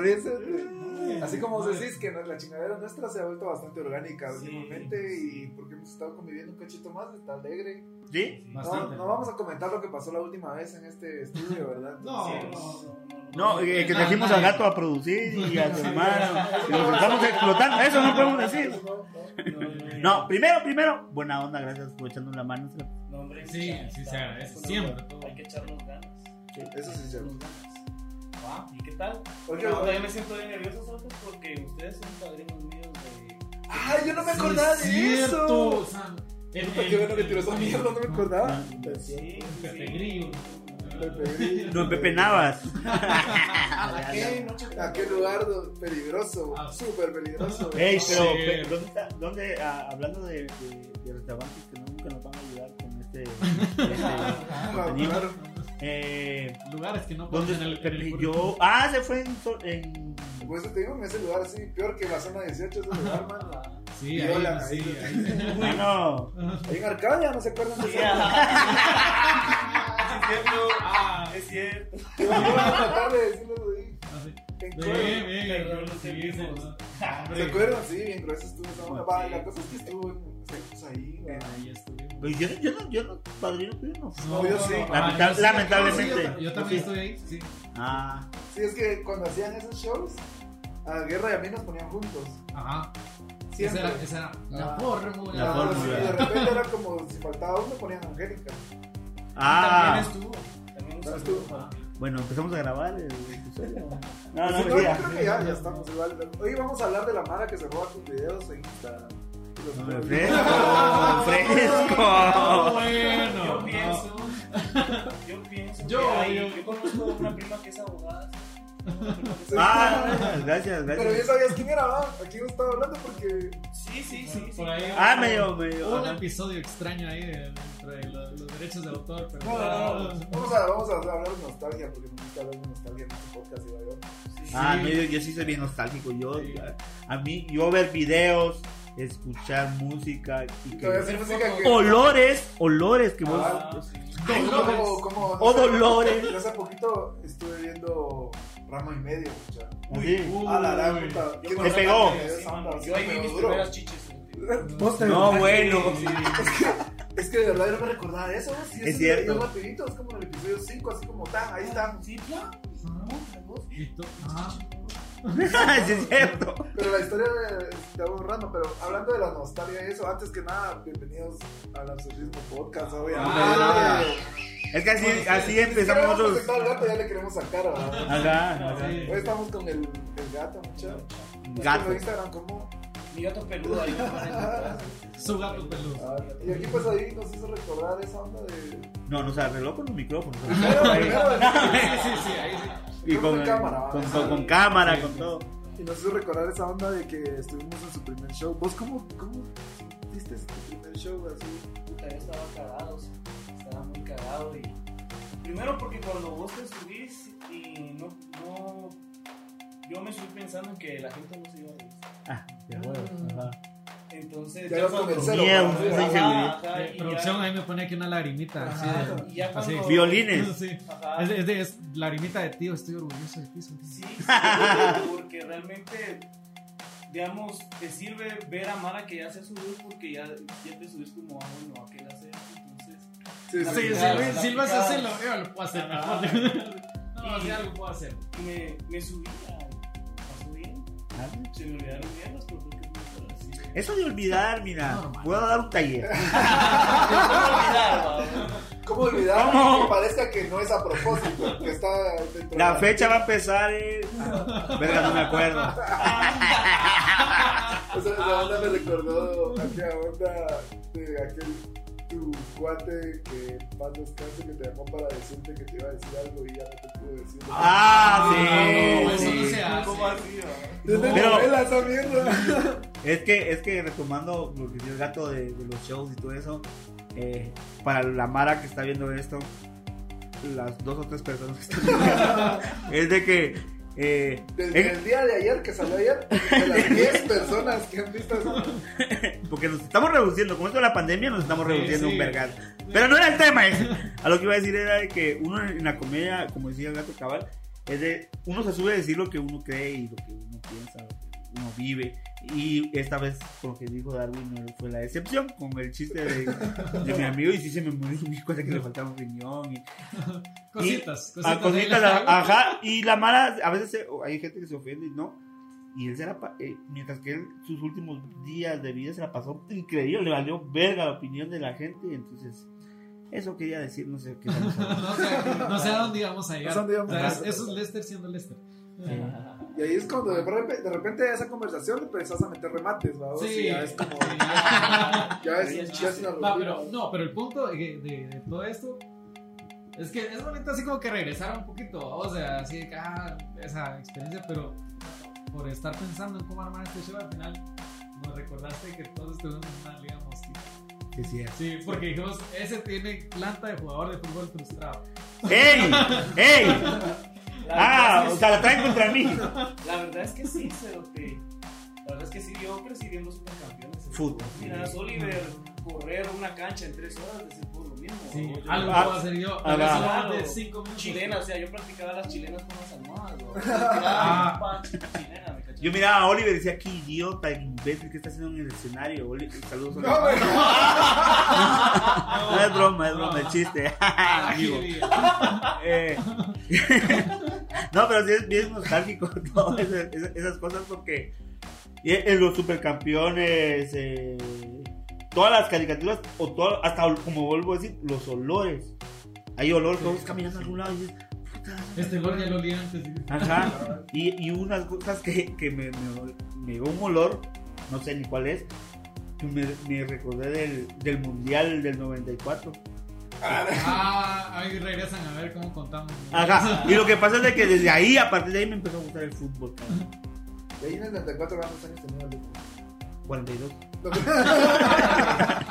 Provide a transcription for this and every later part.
Bien. Así como vos decís que la chingadera nuestra se ha vuelto bastante orgánica Sí, últimamente y porque hemos estado conviviendo un cachito más, está alegre. ¿Sí? No, Bastante. no vamos a comentar lo que pasó la última vez en este estudio, ¿verdad? No, Entonces, no, no, no. No, eh, que trajimos al gato a producir y a su hermano. Y los estamos explotando. Eso no podemos decir. No, primero, primero, buena onda, gracias por echarnos la mano. No, hombre, Sí, sí se agradece, siempre. Hay que echarnos ganas. Eso sí es cierto. Ah, ¿Y qué tal? Oye, oye. yo me siento bien nervioso, ¿sabes? Porque ustedes son padrinos míos de. ¡Ay, yo no me Sí, acordaba de cierto, eso! o sea, Puta, en- qué bueno que tiró esa mierda, no me acordaba. Sí, Pepe sí. Grillo. Pepe Grillo. No, Pepe Navas. ¿A qué? ¿A qué lugar peligroso? Ah. Súper peligroso. Ey, pero, Sí. ¿dónde está? ¿Dónde, ah, hablando de, de, de restaurantes que nunca nos van a ayudar con este, este Ah, contenido? claro. Eh, Lugares que no ¿Dónde conocen el, yo, ah, se fue en, en eso te digo, en ese lugar así, peor que la zona 18 ese lugar, mano. Sí, Viola, ahí, sí, ahí. ahí. Bueno, Ahí en Arcadia, ¿no se acuerdan de Sí, eso? Ah, Es cierto. Yo voy a tratar de decirlo ahí. así. En sí. ¿Se acuerdan? Sí, bien grueso estuvo esa Sí. La cosa es que estuvo en secos ahí. Ahí. Pues yo, yo no, yo no, padrino, yo no. No, yo sí. Lamenta- Ah, yo sí. lamentablemente. Yo, yo también estoy ahí, sí. Ah, Sí, es que cuando hacían esos shows, a Guerra y a mí nos ponían juntos. Ajá. Esa Siempre. era, esa era la La fórmula. La Ah, fórmula. sí, de repente era como si faltaba uno, ponían a Angélica. ah, También estuvo. También estuvo. bueno, empezamos a grabar el episodio. No, no, no, yo creo que ya, ya estamos igual. Hoy vamos a hablar de la mara que se roba tus videos en Instagram. Los fresco. Ah, bueno. Yo no. pienso. Yo pienso. Yo, que hay- yo- yo conozco una prima que es abogada. Ah, gracias, Pero ya gracias. sabías quién era, ¿va? ¿A quién estaba hablando? Porque. Sí, sí, sí. sí. Por ahí. Ah, medio, medio. Un ajá. episodio extraño ahí de, entre los, los derechos de autor. Pero No, no, no. Vamos a, vamos a hablar de nostalgia, porque me gusta hablar de nostalgia en este podcast. Sí. Ah, Sí. medio, yo sí soy bien nostálgico. Yo, Sí. a, a mí, yo ver videos, escuchar música y que. Música que. Olores, olores que vos. Ah, sí. Ay, como, como, O dolores. Yo hace poquito estuve viendo Rama y Medio, mucha. Así. Uy, A la uy. puta. Yo ¿Quién con Te pegó. Yo ahí vi mis primeras chiches. No, bueno. Sí. Es que de verdad yo no me recordaba eso. Sí, Es eso cierto. yo rapidito, es como en el episodio 5, así como tan, ahí están. Sí, claro. Y tú- ah. Sí, es cierto. Pero la historia está borrando, pero hablando de la nostalgia y eso, antes que nada, bienvenidos al Absurdismo Podcast, obviamente. Ah. Es que así, así empezamos nosotros. nosotros. al gato, ya le queremos sacar, ¿verdad? Ajá, ajá. Hoy estamos con el, el gato, muchachos. Gato. En Instagram como... Mi gato peludo ahí. Su gato peludo. Y aquí pues ahí nos hizo recordar esa onda de... No, nos arregló con los micrófonos. Sí, sí, sí, ahí sí. Y con, con cámara, con, ¿va? con- con cámara, con todo. Y nos hizo recordar esa onda de que estuvimos en su primer show. ¿Vos cómo, cómo viste tu primer show así? Puta, yo estaba cagado. Estaba muy cagado. Y... Primero porque cuando vos te subís y no, no. Yo me subí pensando en que la gente no se iba a reír. Ah, bueno. Ajá. Entonces. Ya ajá, Eh, producción ya- ahí me pone aquí una lagrimita. así de- así. Violines. Es, de- es, de- es lagrimita de tío, estoy orgulloso de ti. Sí, sí, porque realmente, digamos, te sirve ver a Mara que ya se subió porque ya, ya te subes como, ah, bueno, aquel hace entonces. Sí, Sí, sí, Silva- se hace lo yo lo puedo hacer Ajá. No, algo puedo hacer. Y me, me subí a subir. Se me olvidaron mierdas, pero creo que es así. Eso de olvidar, mira, Normal. puedo dar un taller. ¿Cómo olvidar? ¿Cómo olvidar ¿Cómo? que parezca que no es a propósito? Que está dentro La de fecha va a empezar en... Verga, no me acuerdo. Esa, esa onda me recordó aquella onda de aquel tu cuate que paz descanse que te llamó para decirte que te iba a decir algo y ya no te pudo decir. Ah, No, sí. eso no sí. se hace. ¿Cómo así? Desde Pero- mierda. Es que, es que retomando lo que dice el gato de, de los shows y todo eso, eh, para la Mara que está viendo esto, las dos o tres personas que están viendo, es de que eh, Desde en- el día de ayer que salió ayer, de las 10 personas que han visto eso. porque nos estamos reduciendo, con esto de la pandemia nos estamos Sí, reduciendo sí. un vergal. Pero no era el tema ese. A lo que iba a decir era de que uno en la comedia, como decía el gato cabal, es de, uno se sube a decir lo que uno cree y lo que uno piensa, lo que uno vive. Y esta vez, con lo que dijo Darwin, no fue la excepción, con el chiste de, de mi amigo, y sí se me murió mi cuenta que le faltaba un riñón. Y, Cositas, y- ah, cositas. cositas, ahí las hago. ajá, y la mala, a veces se- hay gente que se ofende y no. Y él se la, eh, mientras que él sus últimos días de vida se la pasó increíble, le valió verga la opinión de la gente, y entonces, eso quería decir, no sé qué. No sé, no sé a dónde íbamos a llegar. No sé a dónde íbamos O sea, a llegar. eso es Lester siendo Lester. Y ahí es cuando de repente, de repente de esa conversación le empezás a meter remates, ¿va? Sí. Ya es como. Sí, ya. Es, ya es una No, rutina. pero, no, pero el punto de, de- de todo esto es que es bonito así como que regresar un poquito, o sea, así de que, ah, esa experiencia, pero por estar pensando en cómo armar este show al final, nos recordaste que todos estuvimos en una liga mosquita. Que sí es. Sí, porque dijimos, ese tiene planta de jugador de fútbol frustrado. ¡Ey! ¡Ey! Ah, o es sea, la traen contra mí. la verdad es que sí, Cerote. La verdad es que sí, yo crecí viendo supercampeones. Fútbol. Mira, Oliver, correr una cancha en tres horas es por lo mismo. Sí, ¿no? Yo- algo puedo hacer yo, ah, pero va. eso Claro. de 5 minutos. Chilena, o sea, yo practicaba las chilenas con las almohadas. ¿no? Ah. Practicaba chilena. Yo miraba a Oliver y decía, qué idiota, imbécil, ¿qué está haciendo en el escenario? Oli- Saludos a No, güey. No es broma, es broma, el chiste. Ah, Amigo. Eh, no, pero sí es bien nostálgico todas esas, cosas porque y en los supercampeones, eh, todas las caricaturas, o todo, hasta como vuelvo a decir, los olores. Hay olor, todos sí, caminando a algún lado y dices, puta. Este olor ya lo olía antes. ¿sí? Ajá. Y, y unas cosas que, que me, me, me dio un olor, no sé ni cuál es, que me, me recordé del, del Mundial del 94. Ah, ahí regresan a ver cómo contamos. Ajá. Y lo que pasa es de que desde ahí, a partir de ahí, me empezó a gustar el fútbol. cabrón. De ahí en el 94 ¿cuántos años tenía el 42. Tendrás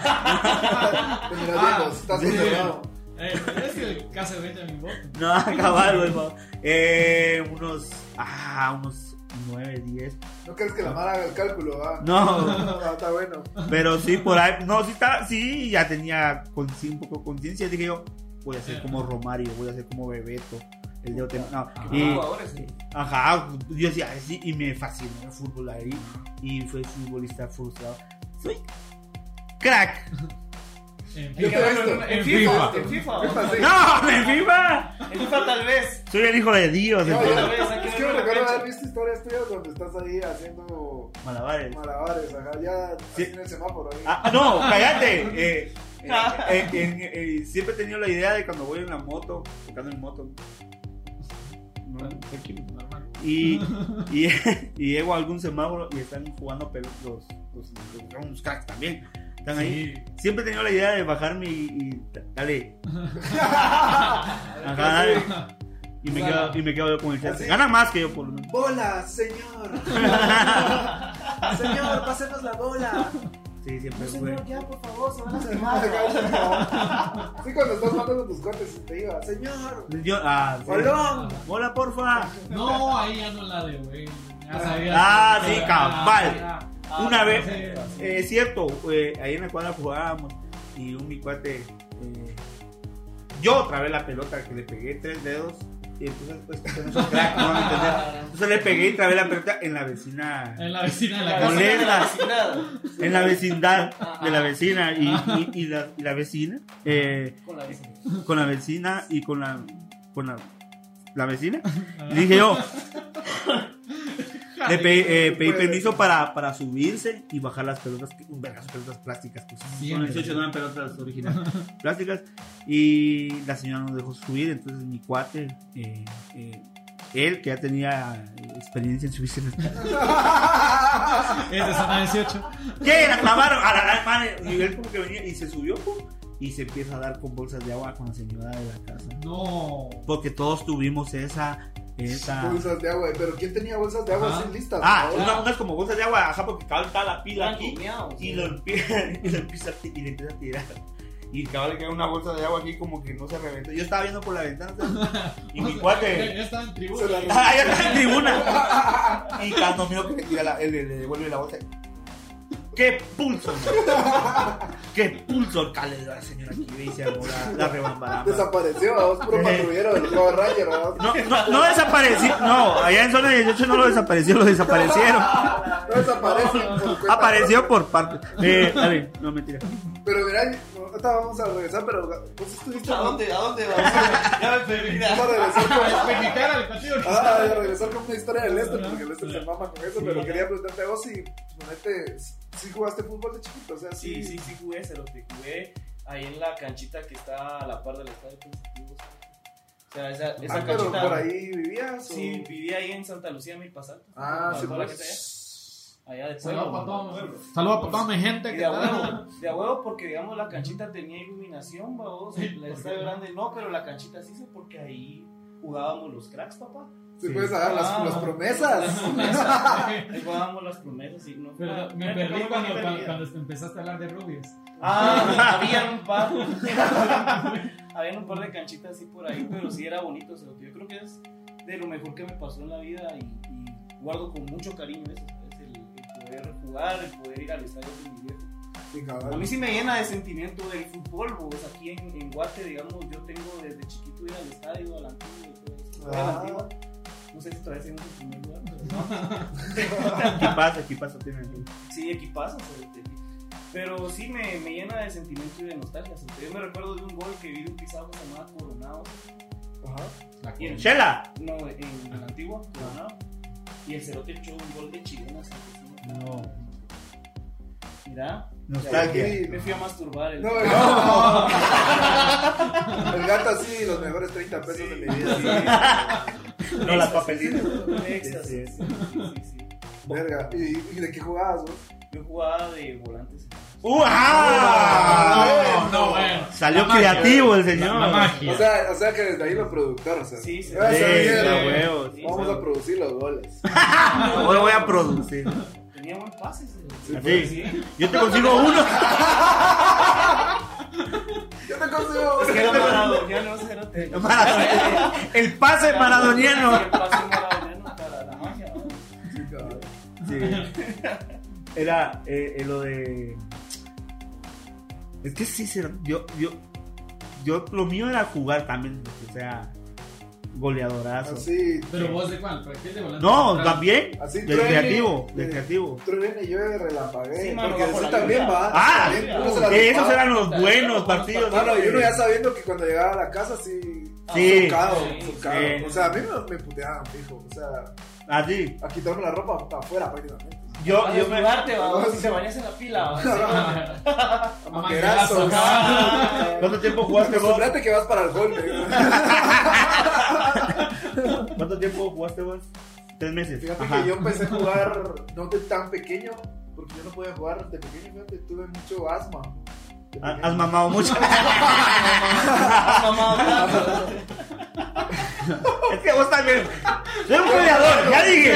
Ah, hijos, estás sí. conservado. Eh, es el caso de Benjamin Button. No, cabal, güey. Eh, unos. Ah, unos 9, 10. No crees que la mala haga el cálculo, ¿va? No. Ah, está bueno. Pero sí, por ahí. No, sí, está, sí ya tenía consci- un poco conciencia. Dije yo, voy a ser como Romario, voy a ser como Bebeto. El de no, Qué y- jugadores, sí. Ajá, yo decía, "Ay, sí, y me fascinó el fútbol ahí. Y fue futbolista frustrado. Soy crack. En Yo FIFA. En En FIFA, FIFA. en FIFA. FIFA, sí. ¡No! ¡En FIFA! En FIFA tal vez. Soy el hijo de Dios. No, yo- vez, es que me recuerdo haber visto historias tuyas donde estás ahí haciendo Malabares. malabares, ajá, ya Sí. en el semáforo ahí. Ah, no, cállate. Eh, eh, eh, siempre he tenido la idea de cuando voy en la moto, tocando en moto. No. Y, y, y llego a algún semáforo y están jugando pel- los, los, los- son unos cracks también. Están ahí. Sí. Siempre he tenido la idea de bajarme y, y dale. Ajá, dale. Y me, quedo, y me quedo yo con el chat. Así. Gana más que yo por lo menos. ¡Bola, señor! señor, pásenos la bola. Sí, siempre No, fue. señor, ya, por favor, se van a Sí, quemar. cuando estás matando tus cortes te iba, señor. Yo, ah, sí. Hola, porfa. No, ahí ya no la de, güey. Ya sabía. Ah, sí, cabal. Ah, Una vez, eh, es cierto, eh, ahí en la cuadra jugábamos y un mi cuate, eh, yo trabé la pelota que le pegué tres dedos y entonces pues no crack, no van a entender. Entonces le pegué y trabé la pelota en la vecina, En la vecina de la casa. Molesta. en la vecindad de la vecina y, y- y la, y la vecina, eh, Con la vecina. con la vecina y con la, con la, la vecina. Y dije yo, le pe- eh, pedí permiso para, para subirse y bajar las pelotas, de pelotas plásticas. Pues, son Siempre. 18 no eran pelotas originales, plásticas. Y la señora nos dejó subir, entonces mi cuate, eh, eh, él que ya tenía eh, experiencia en subirse en las Es de zona 18. ¿Qué? La clavaron a la la madre. Y él como que venía y se subió pum, y se empieza a dar con bolsas de agua con la señora de la casa. No. Porque todos tuvimos esa. Esa... Bolsas de agua, pero ¿quién tenía bolsas de agua Ajá. así listas? Ah, unas como bolsas de agua, ajá, porque cabal está la pila aquí. Y sí. lo, empieza, y lo empieza a y le empieza a tirar. Y cabal que una bolsa de agua aquí como que no se reventó. Yo estaba viendo por la ventana ¿sabes? y mi sea, cuate. Ya, ya estaba en tribuna. ¡Ah, ya está en tribuna! Y cuando miro que le tira la, él le, le devuelve la bolsa. ¡Qué pulso! ¡Qué pulso el calidad, señora aquí! Dice la, la rebambaramba. Desapareció, vamos, puro patrullero del Power Ranger, vamos. No, no, no desapareció. No, allá en zona 18 no lo desapareció, lo desaparecieron. No por cuenta Apareció por parte. Eh, dale, no mentira. Pero mira, no, ahorita vamos a regresar, pero vos estuviste. ¿A dónde? ¿A dónde vas? Ya me perdí. Vamos a regresar con. Al partido. Ah, a regresar con una historia del Lester, porque el Lester se mama con eso, pero quería preguntarte a vos si, ponete, si jugaste fútbol de chiquito, o sea, Sí, sí, sí jugué, se lo que jugué ahí en la canchita que está a la par del estadio Pensativo. O sea, esa, esa Ah, pero canchita. por ahí vivías. o- Sí, vivía ahí en Santa Lucía, Milpas Altas. Ah, sí, toda la pues. allá. De Saludos para todos. Saludos para toda mi gente Y que de a está. huevo, de a huevo porque digamos la canchita tenía iluminación, babos, el estadio grande no, pero la canchita sí sé porque ahí jugábamos los cracks, papá. Sí, puedes dar las, Ah, las promesas. Las promesas. Ahí jugábamos las promesas y no. Pero me perdí cuando, cuando, cuando empezaste a hablar de rubias. Ah, había un par. había un par de canchitas así por ahí, pero sí era bonito. o sea, yo creo que es de lo mejor que me pasó en la vida y, y guardo con mucho cariño eso, ¿sabes? El, el poder jugar, el poder ir al estadio con mi viejo. Sí, A mí sí me llena de sentimiento del fútbol, pues aquí en, en Guate, digamos, yo tengo desde chiquito ir al estadio, al antiguo y todo eso. Voy a la Ah. antigua. No sé si todavía seguimos en primer lugar, pero ¿Qué pasa? ¿Qué pasa? Tiene aquí. sí, equipazos. este, Pero sí me, me llena de sentimiento y de nostalgia. Yo me recuerdo de un gol que vi de un pisado que se llamaba Coronado. Ajá. Y en, ¡Chela! no, en la antigua, Coronado. Y el Cerote echó un gol de chilenas. así, No. Mira, Nostalgia. Sí, me fui a masturbar. El... No, no. El gato así, los mejores 30 pesos de mi vida. No, las papelitas. Sí, sí, sí. Verga. ¿Y, de qué jugabas, vos? Yo jugaba de volantes. ¡Uh, ah! No, no, bueno. Salió La magia. creativo el señor. La magia. O sea, o sea que desde ahí los productores. O sea, Sí, sí. Ah, Sí. Sí, Vamos sí. a producir los goles. Hoy voy a producir. Tenía buen pase. ese. Sí, Así. Sí. Yo te consigo uno. Yo te consigo. Es que era maradoniano, Cerote. Maradoniano. El pase maradoniano. El pase maradoniano para la magia. ¿no? Sí. Era eh, eh, lo de. Es que sí, yo, yo, yo, lo mío era jugar también, o sea, goleadorazo. Así. Pero vos de cuál? ¿Para qué de volante? No, Central? también, Así del truene, creativo, de- del creativo. Truene y llueve relampagué. Sí, porque la también va. Ah, también uno se la esos eran los buenos partidos. Mano, y uno ya sabiendo que cuando llegaba a la casa sí. Sí. Socado, Sí, socado. sí. O sea, a mí me, me puteaban, fijo. O sea, Así. a quitarme la ropa para afuera prácticamente. Yo, A yo me. va, si te bañas en la pila. va. ¿Cuánto tiempo jugaste vos? Acostumbrate que vas para el gol. ¿Cuánto tiempo jugaste vos? Tres meses. Fíjate Ajá. que yo empecé a jugar no de tan pequeño, porque yo no podía jugar de pequeño, fíjate, tuve mucho asma. De Ha- pequeño. Has mamado mucho. Mamá, es que vos también. Soy un goleador, ya dije.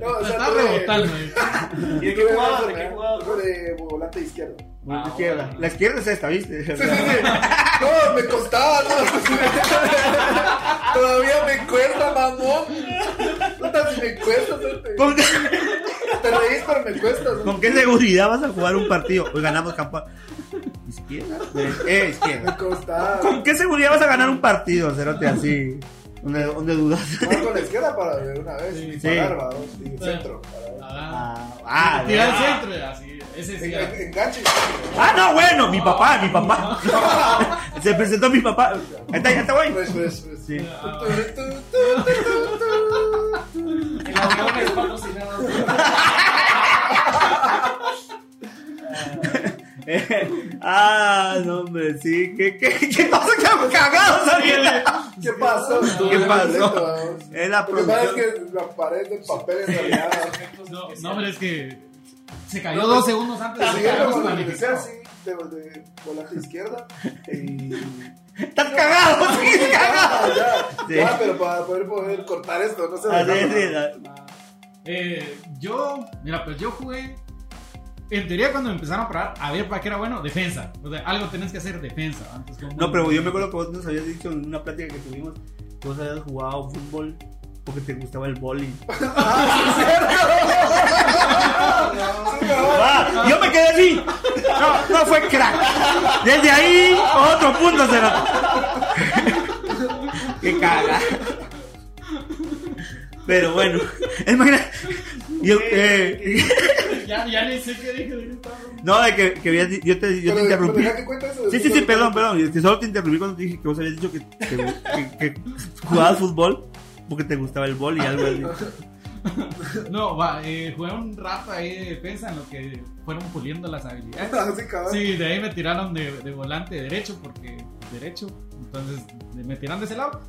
No, o sea, está tuve- rebotando. eh. ¿Y de qué jugabas? ¿De qué jugabas? tuve de volante izquierdo. Bueno, Ah, izquierda. bueno. La izquierda es esta, ¿viste? Sí, sí, sí. No, me costaba, no. Todavía me cuesta, mamón. Puta, si me cuesta, te, ¿Con qué, te reís, pero me cuesta. ¿no? con qué seguridad vas a jugar un partido? Hoy ganamos campo. ¿Izquierda? Eh, izquierda. Me. ¿Con qué seguridad vas a ganar un partido, Cerote, así? Donde, donde dudas. Jugar con la izquierda para de una vez, Sí. y Sí. parar, va, dos, y centro. para. Ah, Ah, ah, Tira al ya. centro, así. Ese sí. En- Enganche. Ah, no, bueno, mi papá, mi papá. Se presentó mi papá. Ahí está, ya está, güey. Pues, pues, pues. Sí. Ah. El avión es patrocinado. ah, no, hombre, sí. ¿Qué, qué, qué pasa? ¿Qué cagados ahorita? ¿Qué pasó? ¿Qué pasó? Es la Lo que pasa es producción. que la pared del papel en realidad. No, no, hombre, es que se cayó dos segundos antes de que calificado. así, de, de volante izquierda. Y. Estás cagado, sí, cagado. Ya, pero para poder, poder cortar esto, no sé. Ah, Eh, yo, mira, pues yo jugué. En teoría, cuando me empezaron a parar, a ver para qué era bueno, defensa. O sea, algo tenés que hacer defensa. Antes No, pero yo me acuerdo que vos nos habías dicho en una plática que tuvimos que vos habías jugado fútbol porque te gustaba el boli. No, Ah, yo me quedé así. No, no fue crack. Desde ahí, otro punto será. Qué caga. Pero bueno, imagina. Yo, eh, Ya, ya ni sé qué dije. no, de que, que yo te, yo te pero- interrumpí. que cuente eso, Sí, sí, sí, perdón, perdón. Es que solo te interrumpí cuando te dije que vos habías dicho que, que, que- que jugabas fútbol porque te gustaba el boli y algo así. No, va, eh, jugué un rato ahí de defensa en lo que fueron puliendo las habilidades. Sí, de ahí me tiraron de, de volante derecho, porque derecho, entonces me tiraron de ese lado.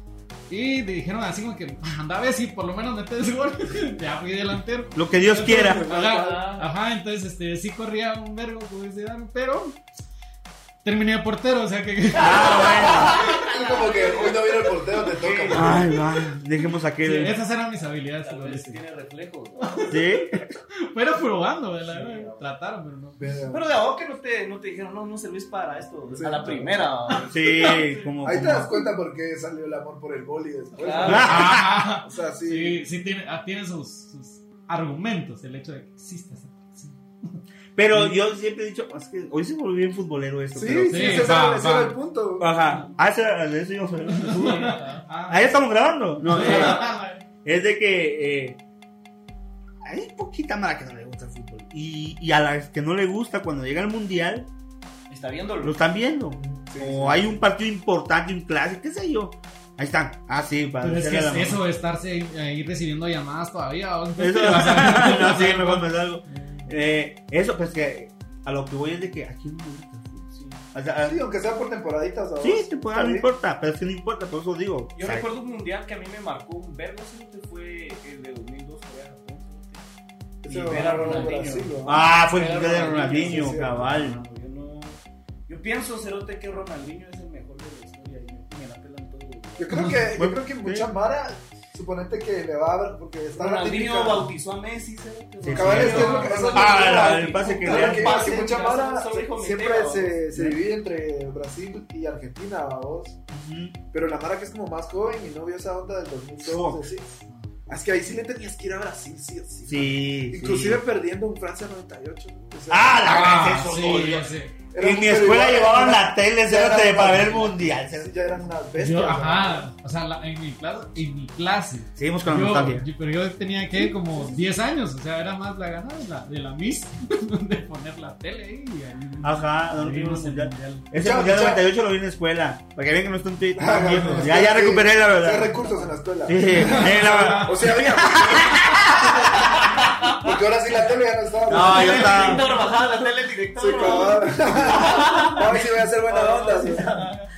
Y me dijeron así como que, anda a ver si por lo menos metes gol. ya fui delantero. Lo que Dios quiera. Ajá, ajá, entonces este, sí corría un vergo, como dice Dan, pero terminé de portero, o sea que... Ah, Es como que hoy no viene el portero, te toca. Ay, va. Dejemos Sí, aquel. esas eran mis habilidades. Tal vez tiene reflejos. ¿no? ¿Sí? Pero probando, la verdad, trataron, pero no. Verga. Pero de a vos que no te, no te dijeron, no, no servís para esto. Sí. a la primera. Sí, como. Ahí te como- das cuenta por qué salió el amor por el boli después. Claro. Ah, O sea, sí. sí, sí tiene, ah, tiene sus, sus argumentos el hecho de que exista esa Pero yo siempre he dicho, es que hoy se volvió bien futbolero esto. Sí, pero- sí, Sí, ese va, era va. el punto. Ajá. Ah, de eso. Ah, Ahí estamos grabando. No, eh, es de que eh, hay poquita mara que no le gusta el fútbol. Y, y a las que no le gusta, cuando llega el mundial, Está viéndolo. lo están viendo. Sí, o sí. hay un partido importante, un clásico, qué sé yo. Ahí están. Ah, sí, para es que es eso de estarse ahí, recibiendo llamadas todavía. ¿o? Eso, no, sí, me salgo. Eh, eso, pues que a lo que voy es de que aquí no me gusta. O sea, Sí, aunque sea por temporaditas. ¿sabes? sí, temporada no importa, pero es que no importa, por eso digo. Yo o sea, recuerdo un mundial que a mí me marcó un verbo, ¿sí? que fue el de 2002 Corea-Japón. Ese Y lo ver a Ronaldinho. Brasil, ¿no? Ah, fue el mundial de Ronaldinho, sí, sí, cabal. No, yo, no, yo pienso, Cerote, que Ronaldinho es el mejor de la historia y me, me la pelan todos. Yo creo que, yo creo que mucha Mara, suponete que le va a ver, porque está la Ronaldinho bautizó a Messi, Cerote. Sí, Cabal, es que es lo que- es lo Ah, el pase que le que, pase, que mucha Mara siempre se, se divide entre Brasil y Argentina, vos. Pero la Mara que es como más joven y no vio esa onda del 2002, Fuck. así. Es que ahí sí le tenías que ir a Brasil, sí o sí. Sí. Inclusive sí. perdiendo en Francia 98. o sea, Ah, la Ah, eso, sí, En mi escuela llevaban la tele era- para ver el mundial. Sí, ya eran unas bestias. Yo, ajá, o sea, la- en mi clase, en mi clase Seguimos con la nostalgia. yo- pero yo tenía que como 10 años, o sea, era más la gana de la, de la Miss, de poner la tele ahí. Y ahí Ajá, no vimos el mundial. Ese mundial chao. 98 lo vi en la escuela. Para que vean que no estoy estoy Ah, Ya, ya recuperé la Hay verdad. recursos en la escuela. Sí, la- O sea, había. Porque ahora sí la tele ya no estaba. No, yo estaba. Director, bajaba la tele director. Sí, cabal. A ver si voy a hacer buena onda. sí.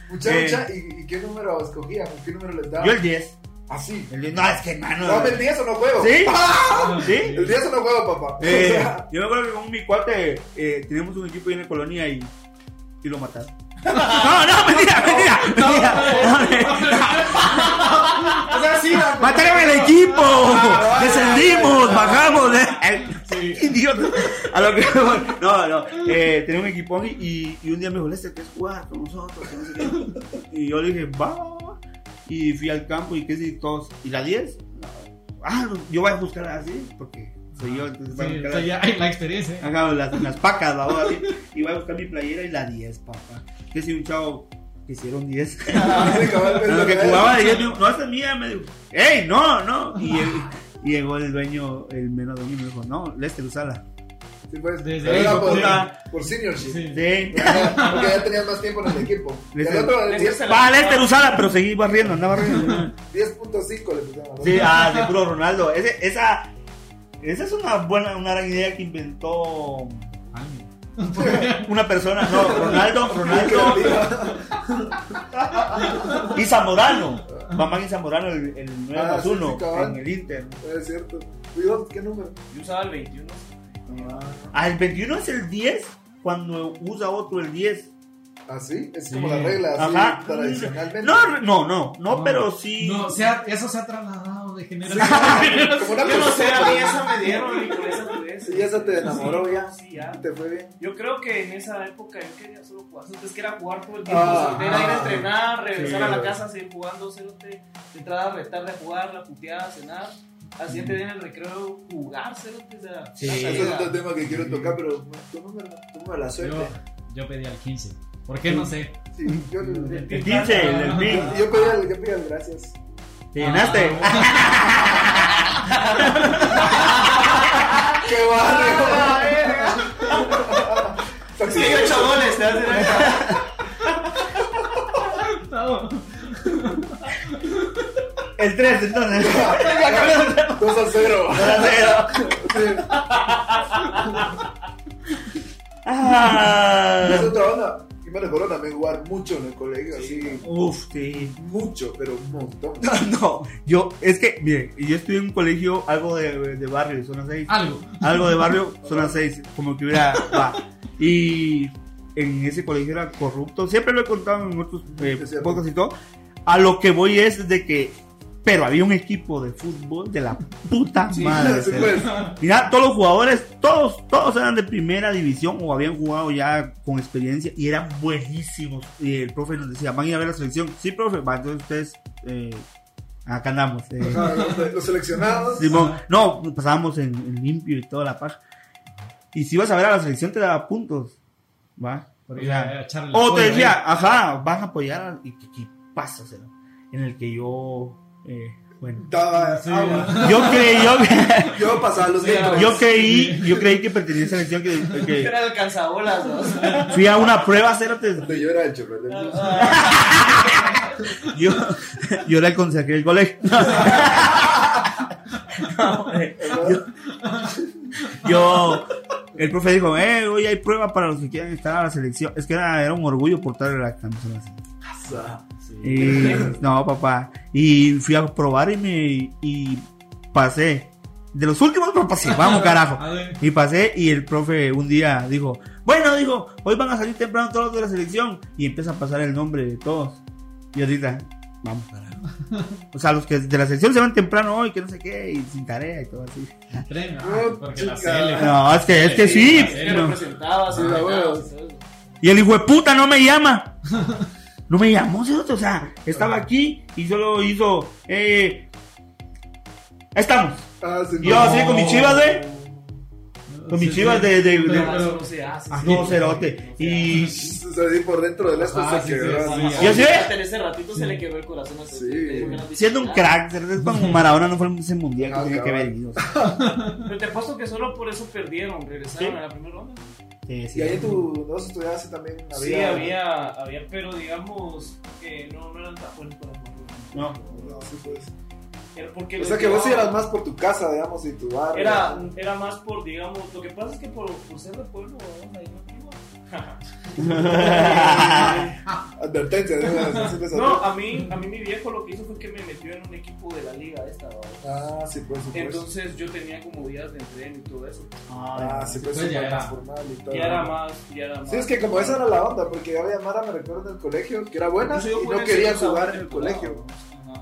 Mucha, Sí. mucha. ¿Y, y qué número escogían? ¿Qué número les daban? Yo el 10. Así. El 10. No, es que hermano. No, el 10 o no juego. ¿Sí? Ah, ¿Sí? El 10 o no juego, papá. Eh, yo me acuerdo que con mi cuate eh, teníamos un equipo ahí en la colonia y, y lo mataron. No, no, mentira, mentira. mentira. O sea, sí, la- ¡Mataron el equipo! ¡Descendimos! ¡Bajamos! Eh. Idiota. A lo que No, no. Eh, tenía un equipón y, y, y un día me dijo, Lester, ¿quieres jugar con nosotros? Que no sé qué. Y yo le dije, va. Y fui al campo y qué sé, todos. ¿Y la 10? No. Ah, no, yo voy a buscar así porque soy yo. Entonces voy a sí, buscar o sea, ya hay la experiencia. Ajá, las, las pacas, la boda. Y voy a buscar mi playera y la 10, papá. Que si un chavo que hicieron 10. sí, cabal, es A lo lo que jugaba de 10, me dijo, no, esta es mía. Me dijo, ¡ey, no, no! Y, y llegó el dueño, el menos dueño, y me dijo, no, Lester, usala. Sí, pues, Desde era por, puta. por seniorship. Sí. Sí. Porque ya tenías más tiempo en el equipo. Les- El otro, el les- 10 Va, Lester, usala, pero seguí barriendo, andaba barriendo. 10.5 le pusieron. Sí, ah, de puro Ronaldo. Ese, esa, esa es una buena, una gran idea que inventó una persona, no, Ronaldo, Ronaldo y Zamorano. Mamá y Zamorano, el, el 9 Ah, más sí, 1 sí, cabal. en el Inter. Es cierto. Cuidado, ¿qué número? Yo usaba el 21. Ah, el 21 es el 10 cuando usa otro el 10. Así, es Sí. como la regla, así, Ajá. tradicionalmente. No, no, no, no, pero sí. No, eso se ha trasladado de generación Yo no sé, a mí esa me dieron y con esa jugué. Sí, ya se te enamoró ya. Sí, ya. Te fue bien. Yo creo que en esa época yo quería solo jugar. Es que era jugar todo el tiempo. Ah, era ir a ah, entrenar, regresar sí, a la casa, seguir jugando, cerote. Entrar a retar de jugar, la puteada, cenar. Al siguiente día en el recreo jugar, cerote. O sea, Sí. Ese es otro tema que quiero tocar, pero tú no me, tú me la Yo, suerte. yo pedí al 15. ¿Por qué? No sé. Sí, yo, yo, El 15, el yo, pin. yo pedí al, yo pedí al gracias. ¿Te llenaste? ¡Qué barrio! Sí, ocho goles, te hacen El 3, entonces. 2 a 0. Ah. Es otra onda. Me recuerdo también jugar mucho en el colegio, así. Uf, sí. Mucho, pero un montón. No, yo, es que, mire, yo estudié en un colegio, algo de, de barrio, zona 6. Algo. Algo de barrio, zona 6, como que hubiera. va. Y en ese colegio era corrupto. Siempre lo he contado en otros eh, podcasts y todo. A lo que voy es de que. Pero había un equipo de fútbol de la puta madre. Mira, todos los jugadores, todos, todos eran de primera división o habían jugado ya con experiencia y eran buenísimos. Y el profe nos decía, van a ir a ver la selección. Sí, profe, va, entonces ustedes, eh, acá andamos. eh. Los, los seleccionados. Simón, no, pasábamos en, en limpio y toda la paja. Y si ibas a ver a la selección te daba puntos, ¿va? O te decía, ¿eh? ajá, vas a apoyar a- y qué, qué pasa, en el que yo, eh, bueno. Daba Sí. agua. Yo creí, yo, Yo pasaba los Sí, litros. yo creí, yo creí que pertenecía a la selección que, que Era el cansabolas, ¿no? fui a una prueba, cérate. Yo era el chofer del bus. Yo, yo era el consejero del colegio. No, eh, yo, yo- el profe dijo, eh, hoy hay prueba para los que quieran estar a la selección. Es que era, era un orgullo portarle la camiseta. Y, no, papá. Y fui a probar y me y pasé. De los últimos, pero pasé. Vamos, carajo. Y pasé y el profe un día dijo, bueno, dijo, hoy van a salir temprano todos los de la selección. Y empieza a pasar el nombre de todos. Y ahorita, vamos, carajo. O sea, los que de la selección se van temprano hoy, que no sé qué, y sin tarea y todo así. Tren, Oh, porque la. No, es que, es que sí. no. Y el hijo de puta no me llama. No me llamó, ¿sí? o sea, estaba aquí y solo hizo, eh, ahí estamos. Ah, sí, Yo así con mis chivas, ¿eh? Con mis Sí, chivas sí. de, de, de- Pero- no se hace. Ah, no, cerote. Y O sea, sí, por dentro del esto Ah, se quebró sí, así. En ese ratito se le quebró el corazón a Sí. siendo un crack, cerote, es como Maradona no fue ese mundial que Ah, tenía que haber ido. Pero te apuesto que solo por eso perdieron, regresaron a la primera ronda. Sí, sí. Y ahí tú, vos estudiabas también había. Sí, había, había, pero digamos que no, no eran tan buenos para. No. No, sí, pues. Era porque O sea que vos eras más por tu casa, digamos, y tu barrio. Era, era más por, digamos, lo que pasa es que por, por ser de pueblo, ahí no Advertencia, ¿no? No, a mí, a mí mi viejo lo que hizo fue que me metió en un equipo de la liga esta, ¿va? Ah, sí, pues, sí, pues. Entonces yo tenía como días de entreno y todo eso. Ah, sí, pues, Pues sí, ya más era. formal y todo. Ya era más, ya era más. Sí, es que como esa era la onda, porque había Mara, me recuerdo en el colegio, que era buena yo y no quería jugar en el de Colado, colegio.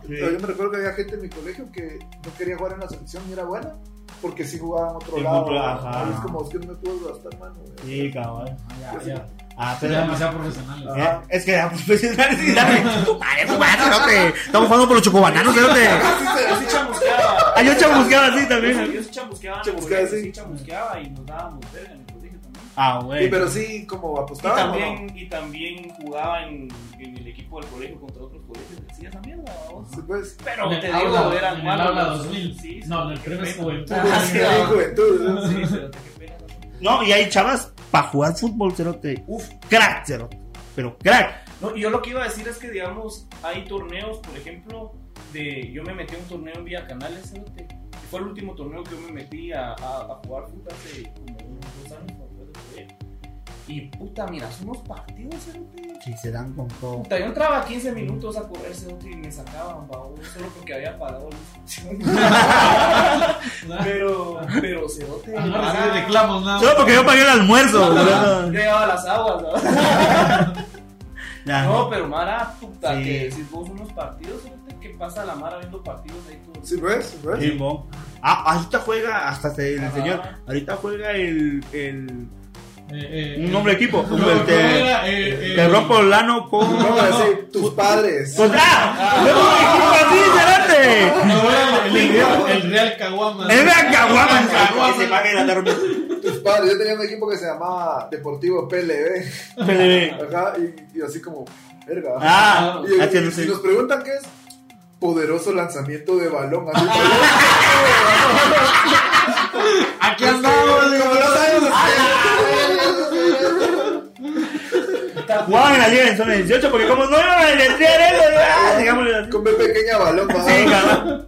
¿No? Sí. Pero yo me recuerdo que había gente en mi colegio que no quería jugar en la selección y era buena, porque sí jugaba en otro En lado. otro- ajá. Es como, es que no me puedo gastar mano. güey. Sí, cabrón. Ah, ya, ya. Ah, Pero pero demasiado profesionales. Ajá. Eh, Es que era profesional. sí, dale. Tu madre, tu madre, cerote. Estamos jugando por los chocobananos, cerote. Yo sí chamusqueaba. Ah, yo chamusqueaba así Yo también. sí chamusqueaba. Chamusqueaba, colegio, sí. Sí, chamusqueaba y nos dábamos verga Ah, Sí, güey. pero sí, como Y apostaba. también, y también jugaba en, en el equipo del colegio contra otros colegios. Decía esa mierda. Sí, pues. Pero te digo, eran malos. aula los- 2000. Sí, sí, No, en el qué premio pena. Juventud. Ah, sí, Sí, ah, juventud. ¿no? Sí, pero qué pena. No, y hay chavas para jugar fútbol, cerote. Uf, crack, cerote. Pero crack. No, y yo lo que iba a decir es que, digamos, hay torneos, por ejemplo, de yo me metí a un torneo en Vía Canales, cerote, y fue el último torneo que yo me metí a, a, a jugar fútbol hace como unos dos años. Y puta, miras unos partidos, cerote. Sí, se dan con todo. Puta, yo entraba 15 minutos a correr cerote, y me sacaban, babón, solo porque había pagado el Pero, pero cerote. Ah, no recibí reclamos, nada. Solo porque yo pagué el almuerzo. Yo llevaba las aguas, ¿no? No, pero Mara, puta, Sí. que si vos unos partidos, que pasa la Mara viendo partidos ahí todo. Sí, pues, sí, pues. Sí, mo. Ah, ahorita juega, hasta se le Ajá. enseñó. Ahorita juega el. el Eh, eh, un nombre de equipo. no, el ¿cómo que, era? Eh, eh, que rompo con. Vamos a decir, tus padres. ¡Pues ya! ¡Es un equipo así, delante! No, el, el, Real- el Real Caguama. ¡Es la caguama! Caguama. Tus padres. Yo tenía un equipo que se llamaba Deportivo PLB. PLB. Ajá, y, y así como, verga. Ah, y, ah, y no si nos preguntan qué es, poderoso lanzamiento de balón. Así, Aquí andamos. Jugaban en la liga en zona 18 porque como no iban a deletrear eso, ah, digámosle así. con B pequeña balón. va. Sí, cabrón.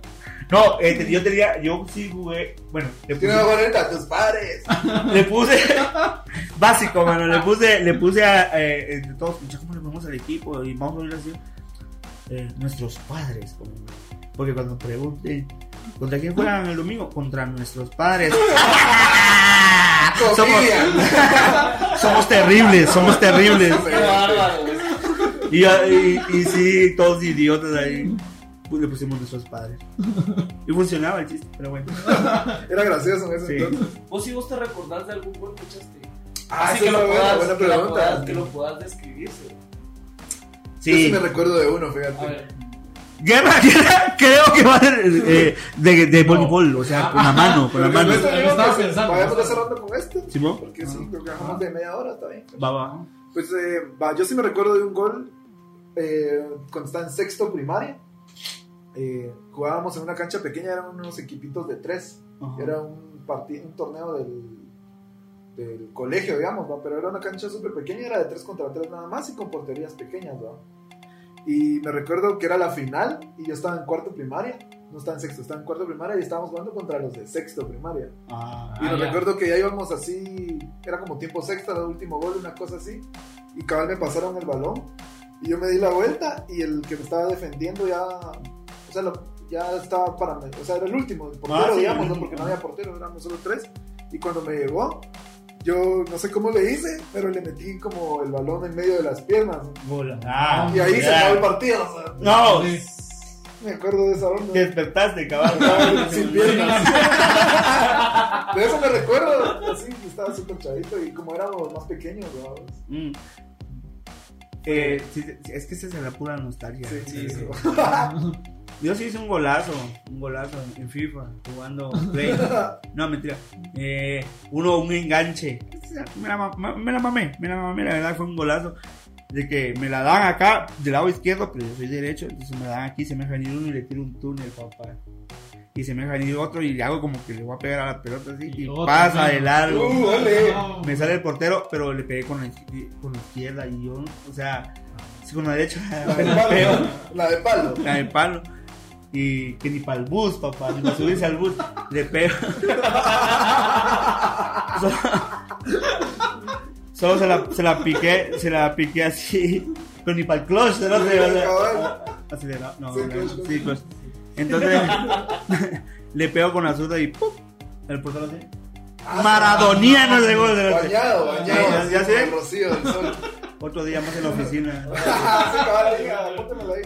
No, este, yo tenía, yo sí jugué, bueno, le Tiene puse, una bonita, tus padres. le puse, básico, mano, le puse, le puse a, eh, entre todos, ¿cómo le ponemos al equipo? Y vamos a ver así, eh, nuestros padres, como, porque cuando pregunten, ¿contra quién juegan el domingo? Contra nuestros padres. somos. somos terribles, somos terribles. Qué bárbaro, güey. Y, y, y sí, todos idiotas ahí. pues, Le pusimos nuestros padres. Y funcionaba el chiste, pero bueno. Era gracioso en ese Sí. entonces. Vos si vos te recordás de algún gol que echaste. Ah, Así esa que es lo una buena, puedas, buena que lo pregunta. puedas, que lo puedas describir. sí. Yo sí Sí. me recuerdo de uno, A fíjate. ver, Guerra, guerra, creo que va a ser eh, de, de voleibol, o sea, con la mano, con la Porque mano. digo estaba pensando. Vayamos ya cerrando con esto. ¿Simón? Porque sí, creo que bajamos de media hora, está bien. Va, va. Pues eh, va, yo sí me recuerdo de un gol eh, cuando estaba en sexto primaria. Eh, jugábamos en una cancha pequeña, eran unos equipitos de tres. Ajá. Era un, partido, un torneo del, del colegio, digamos, ¿va? pero era una cancha súper pequeña, era de tres contra tres nada más y con porterías pequeñas. ¿va? Y me recuerdo que era la final y yo estaba en cuarto primaria, no estaba en sexto, estaba en cuarto primaria y estábamos jugando contra los de sexto primaria. Ah, Y Ah, me ya. recuerdo que ya íbamos así, era como tiempo sexta, el último gol, una cosa así. Y cabal me pasaron el balón. Y yo me di la vuelta y el que me estaba defendiendo ya, o sea, lo- ya estaba para, mí, o sea, era el último, el portero, Ah, sí, digamos, el ¿no? último. porque no había portero, éramos solo tres. Y cuando me llegó, yo no sé cómo le hice, pero le metí como el balón en medio de las piernas. bola. Ah, Y ahí se acabó el partido. o sea, No, Sí. me acuerdo de esa onda. despertaste, cabrón. Sin piernas. De eso me recuerdo. Así, estaba súper chavito y como éramos más pequeños, ¿no? Mm. Eh, sí, sí, es que esa es la pura nostalgia. Sí, sí, sí. Yo sí hice un golazo, un golazo en FIFA, jugando Play. No, mentira. Eh, uno, un enganche. Me la, me la mamé, me la mamé, la verdad fue un golazo. De que me la dan acá, del lado izquierdo, pero yo soy derecho, entonces me la dan aquí, se me deja venir uno y le tiro un túnel, papá. Y se me deja venir otro y le hago como que le voy a pegar a la pelota así y, Y otro, pasa de largo. Uh. Me sale el portero, pero le pegué con la, izqui- con la izquierda y yo, o sea, si con la derecha La de la palo. La de palo. la de palo. Y que ni para el bus, papá, ni para subirse al bus, le pego. Solo, solo se, la, se la piqué, se la piqué así, pero ni para el clutch, ¿no? Sí, O sea, cabal. acelerado, no, Sí, no, clutch, sí, clutch. Entonces, le pego con la zurda y ¡pum! El portero así. Maradoniano ese gol de la- Bañado, bañado. Ya- así, sé. el rocío sol. Otro día más en la oficina. sí, póntemelo ahí.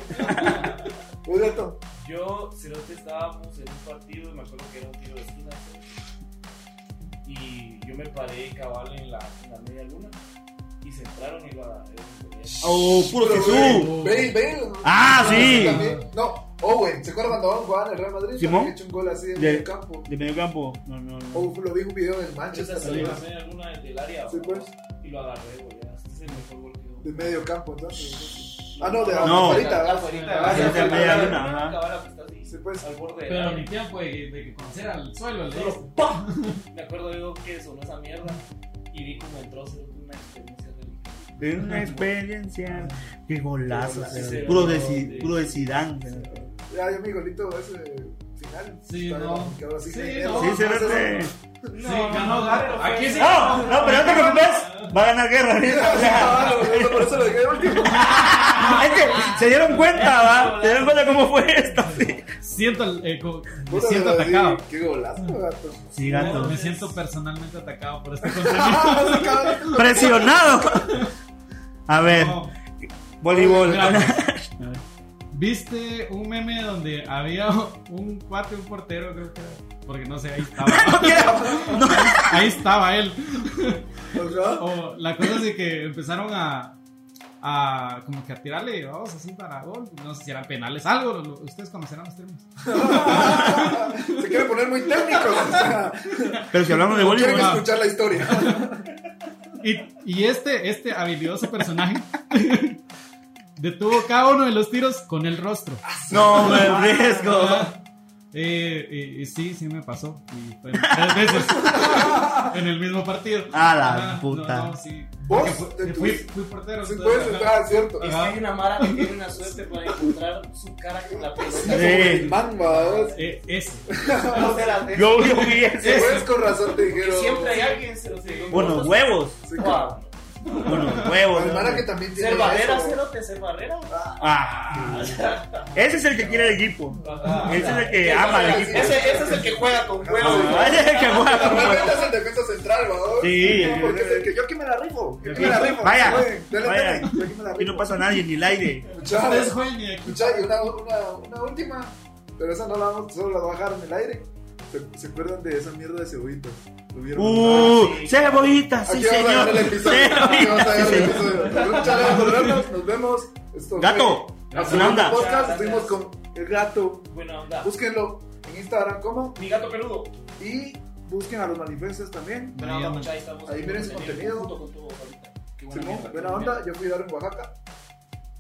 Muy reto. yo, Cerote, estábamos en un partido y me acuerdo que era un tiro de esquina. ¿sí? Y yo me paré cabal en la, en la media luna y se entraron y iba a. ¡Oh, puro Pero, Jesús! Ve, ve. Ah, sí. también. No, Owen, ¿se acuerdan cuando jugaban en el Real Madrid? Simón. Había hecho un gol así en De- el campo. De medio campo. No, no, no. O lo vi en un video en el Esa Manchester. salió en la luna del área Sí, pues. y lo agarré, güey. Este es el mejor gol que De medio campo, entonces. Ah, no, de la No. afuerita, La afuerita, Ah, sí, de sí, media sí. luna, ajá. Sí, pues. al borde Pero mi tiempo de, de que conocer al suelo, le diste. ¡pam! Me acuerdo yo que sonó esa mierda y vi como entró una experiencia religiosa. De una experiencia. Qué golazo. Sí, Puro de, sí. puro de Zidane. Ya, yo mi golito ese final. Sí, no. que ahora sí Sí, no. Sí, ve. Sí, ganó Garro. Aquí sí. No, no, pero no te preocupes. Va a ganar guerra. Ah, no, por eso lo dejé de último. es que se dieron cuenta, ¿va? Se dieron cuenta cómo fue esto. Sí, Siento, el- eh, me siento atacado. Qué golazo, gato. Sí, No, gato. me siento personalmente atacado por este contenido. Ah. Presionado. A ver, No, Voleibol. ¿Viste un meme donde había un cuate, un portero, creo que era? Porque no sé, ahí estaba. Ahí estaba él. O la cosa es de que empezaron a, a como que a tirarle, vamos así para gol. No sé si eran penales, algo. lo- lo- ustedes conocerán los términos. Se quiere poner muy técnicos. O sea, Pero si hablamos de no quieren escuchar la historia. Y, y este, este habilidoso personaje detuvo cada uno de los tiros con el rostro. No, me riesgo. Eh, y, y sí, sí me pasó. Y fue tres veces en el mismo partido. A la Ajá, puta. No, no, sí. ¿Vos? Fui, ¿De fui, fui portero. Sí, puedes entrar, cierto. Es que hay una mara que tiene una suerte para encontrar su cara con la pelota. Como el. Eh, ese. No se las deja. Yo, yo vi ese. Pues con razón te dijeron. siempre hay alguien se los que Unos huevos. Sí, Wow. Unos huevos. ¿no? que también tiene. Ser barrera, cerote, ser barrera. Ah. Ese es el que quiere el equipo. Ese es el que ama el equipo. Ese, ese es el que juega con huevos. Ah, ese es el que juega como Normalmente es el defensa central, vamos. Sí. Porque es el que yo aquí me la rifo. Yo aquí me la rifo. Vaya, vaya. aquí me la Aquí no pasa nadie, ni el aire. Ustedes y aquí. escuchá, y una, una, una última. Pero esa no la vamos, solo la voy a dejar en el aire. ¿Se, se acuerdan de esa mierda de cebollitas? Tuvieron- Uh, sí. cebollita, sí Aquí vamos a señor. dejar el episodio. Aquí vamos a dejar el Cebollita. episodio. Muchas gracias por vernos. Nos vemos. Esto Gato, buena onda. Podcast. Estuvimos con el gato. Buena onda. Búsquenlo en Instagram como. Mi gato peludo. Y busquen a los manifestos también. Buena onda, muchachos. ahí estamos. Ahí miren su contenido. Con Simón, buena onda. Yo fui a dar en Oaxaca.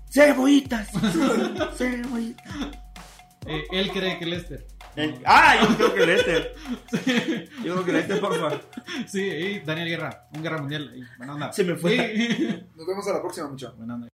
Cebollitas. Cebollitas. Eh, él cree que Lester. Eh, Ah, yo creo que el este. Yo creo que el este, por favor. Sí, y Daniel Guerra, un guerra mundial. y Buena onda. Se me fue. Sí. Nos vemos a la próxima, muchachos. Buena onda.